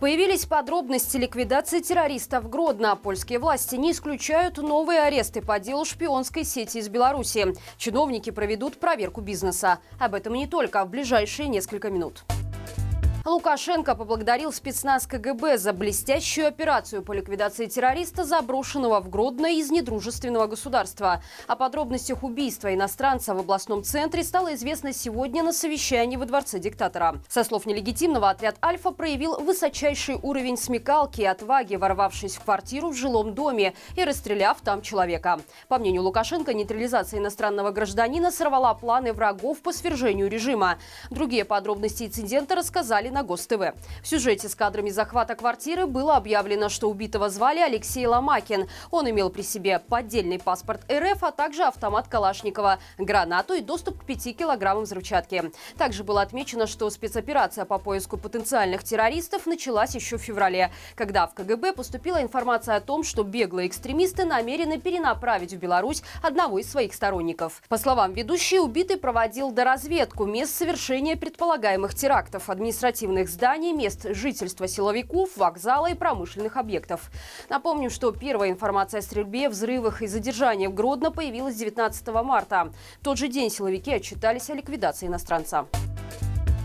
Появились подробности ликвидации террористов в Гродно. Польские власти не исключают новые аресты по делу шпионской сети из Беларуси. Чиновники проведут проверку бизнеса. Об этом не только в ближайшие несколько минут. Лукашенко поблагодарил спецназ КГБ за блестящую операцию по ликвидации террориста, заброшенного в Гродно из недружественного государства. О подробностях убийства иностранца в областном центре стало известно сегодня на совещании во дворце диктатора. Со слов нелегитимного, отряд «Альфа» проявил высочайший уровень смекалки и отваги, ворвавшись в квартиру в жилом доме и расстреляв там человека. По мнению Лукашенко, нейтрализация иностранного гражданина сорвала планы врагов по свержению режима. Другие подробности инцидента рассказали на на Гос-ТВ. В сюжете с кадрами захвата квартиры было объявлено, что убитого звали Алексей Ломакин. Он имел при себе поддельный паспорт РФ, а также автомат Калашникова, гранату и доступ к 5 килограммам взрывчатки. Также было отмечено, что спецоперация по поиску потенциальных террористов началась еще в феврале, когда в КГБ поступила информация о том, что беглые экстремисты намерены перенаправить в Беларусь одного из своих сторонников. По словам ведущей, убитый проводил доразведку мест совершения предполагаемых терактов. Административно административных зданий, мест жительства силовиков, вокзала и промышленных объектов. Напомню, что первая информация о стрельбе, взрывах и задержании в Гродно появилась 19 марта. В тот же день силовики отчитались о ликвидации иностранца.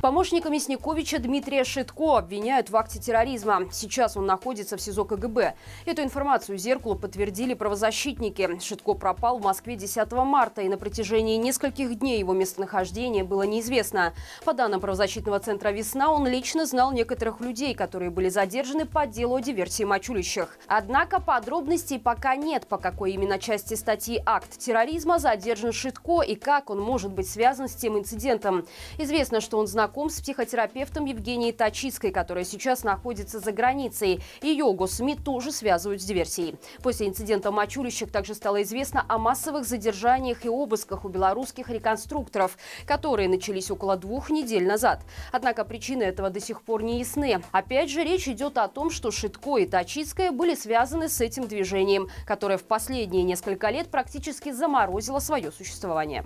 Помощника Мясниковича Дмитрия Шитко обвиняют в акте терроризма. Сейчас он находится в СИЗО КГБ. Эту информацию «Зеркалу» подтвердили правозащитники. Шитко пропал в Москве 10 марта, и на протяжении нескольких дней его местонахождение было неизвестно. По данным правозащитного центра «Весна», он лично знал некоторых людей, которые были задержаны по делу о диверсии мочулищах. Однако подробностей пока нет, по какой именно части статьи «Акт терроризма» задержан Шитко и как он может быть связан с тем инцидентом. Известно, что он знаком знаком с психотерапевтом Евгенией Тачицкой, которая сейчас находится за границей. Ее госсми тоже связывают с диверсией. После инцидента Мачулищек также стало известно о массовых задержаниях и обысках у белорусских реконструкторов, которые начались около двух недель назад. Однако причины этого до сих пор не ясны. Опять же, речь идет о том, что Шитко и Тачицкая были связаны с этим движением, которое в последние несколько лет практически заморозило свое существование.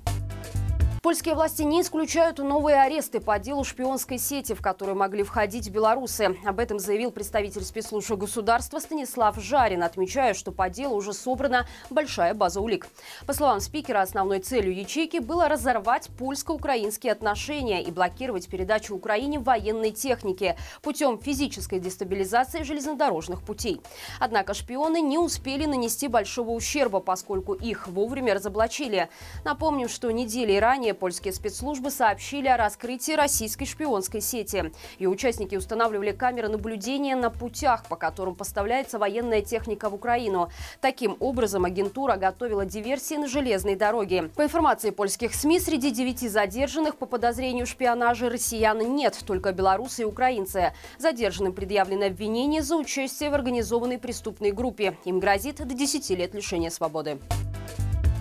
Польские власти не исключают новые аресты по делу шпионской сети, в которую могли входить белорусы. Об этом заявил представитель спецслужбы государства Станислав Жарин, отмечая, что по делу уже собрана большая база улик. По словам спикера, основной целью ячейки было разорвать польско-украинские отношения и блокировать передачу Украине военной техники путем физической дестабилизации железнодорожных путей. Однако шпионы не успели нанести большого ущерба, поскольку их вовремя разоблачили. Напомним, что недели ранее польские спецслужбы сообщили о раскрытии российской шпионской сети. Ее участники устанавливали камеры наблюдения на путях, по которым поставляется военная техника в Украину. Таким образом, агентура готовила диверсии на железной дороге. По информации польских СМИ, среди девяти задержанных по подозрению в шпионаже россиян нет, только белорусы и украинцы. Задержанным предъявлено обвинение за участие в организованной преступной группе. Им грозит до 10 лет лишения свободы.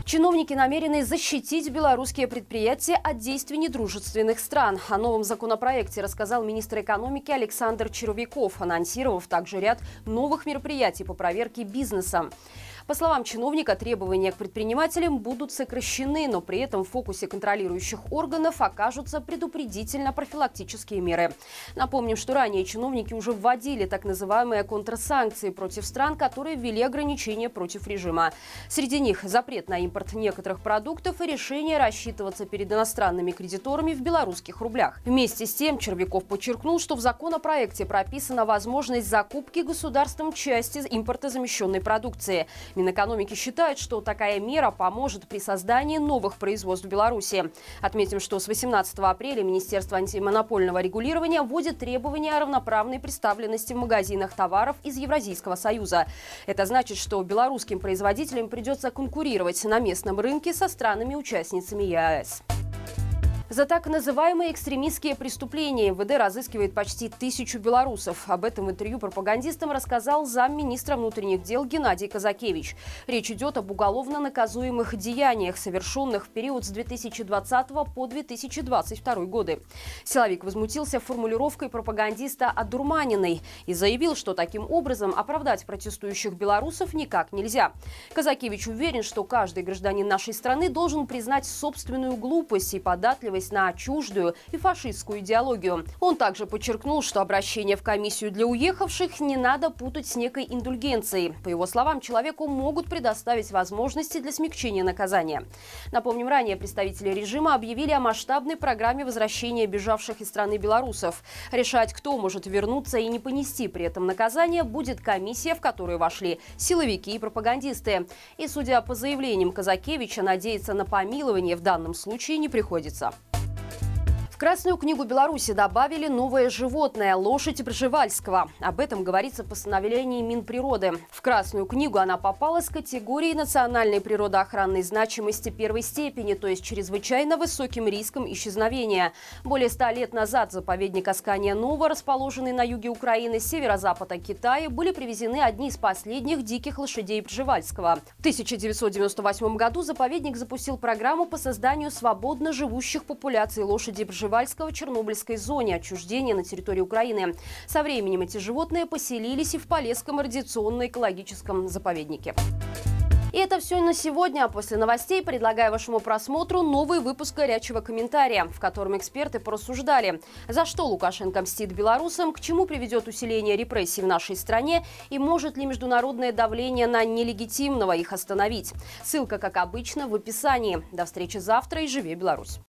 Чиновники намерены защитить белорусские предприятия от действий недружественных стран. О новом законопроекте рассказал министр экономики Александр Червяков, анонсировав также ряд новых мероприятий по проверке бизнеса. По словам чиновника, требования к предпринимателям будут сокращены, но при этом в фокусе контролирующих органов окажутся предупредительно-профилактические меры. Напомним, что ранее чиновники уже вводили так называемые контрсанкции против стран, которые ввели ограничения против режима. Среди них запрет на импорт некоторых продуктов и решение рассчитываться перед иностранными кредиторами в белорусских рублях. Вместе с тем Червяков подчеркнул, что в законопроекте прописана возможность закупки государством части импортозамещенной продукции. Минэкономики считает, что такая мера поможет при создании новых производств в Беларуси. Отметим, что с 18 апреля Министерство антимонопольного регулирования вводит требования о равноправной представленности в магазинах товаров из Евразийского союза. Это значит, что белорусским производителям придется конкурировать на местном рынке со странами-участницами ЕАЭС. За так называемые экстремистские преступления МВД разыскивает почти тысячу белорусов. Об этом интервью пропагандистам рассказал замминистра внутренних дел Геннадий Казакевич. Речь идет об уголовно наказуемых деяниях, совершенных в период с 2020 по 2022 годы. Силовик возмутился формулировкой пропагандиста «одурманенный» и заявил, что таким образом оправдать протестующих белорусов никак нельзя. Казакевич уверен, что каждый гражданин нашей страны должен признать собственную глупость и податливость оглядываясь на чуждую и фашистскую идеологию. Он также подчеркнул, что обращение в комиссию для уехавших не надо путать с некой индульгенцией. По его словам, человеку могут предоставить возможности для смягчения наказания. Напомним, ранее представители режима объявили о масштабной программе возвращения бежавших из страны белорусов. Решать, кто может вернуться и не понести при этом наказание, будет комиссия, в которую вошли силовики и пропагандисты. И, судя по заявлениям Казакевича, надеяться на помилование в данном случае не приходится. Красную книгу Беларуси добавили новое животное – лошадь Пржевальского. Об этом говорится в постановлении Минприроды. В Красную книгу она попала с категории национальной природоохранной значимости первой степени, то есть чрезвычайно высоким риском исчезновения. Более ста лет назад заповедник Аскания Нова, расположенный на юге Украины, северо-запада Китая, были привезены одни из последних диких лошадей Пржевальского. В 1998 году заповедник запустил программу по созданию свободно живущих популяций лошади Пржевальского Пржевальского Чернобыльской зоне отчуждения на территории Украины. Со временем эти животные поселились и в Полесском радиационно-экологическом заповеднике. И это все на сегодня. А после новостей предлагаю вашему просмотру новый выпуск «Горячего комментария», в котором эксперты порассуждали, за что Лукашенко мстит белорусам, к чему приведет усиление репрессий в нашей стране и может ли международное давление на нелегитимного их остановить. Ссылка, как обычно, в описании. До встречи завтра и живи Беларусь!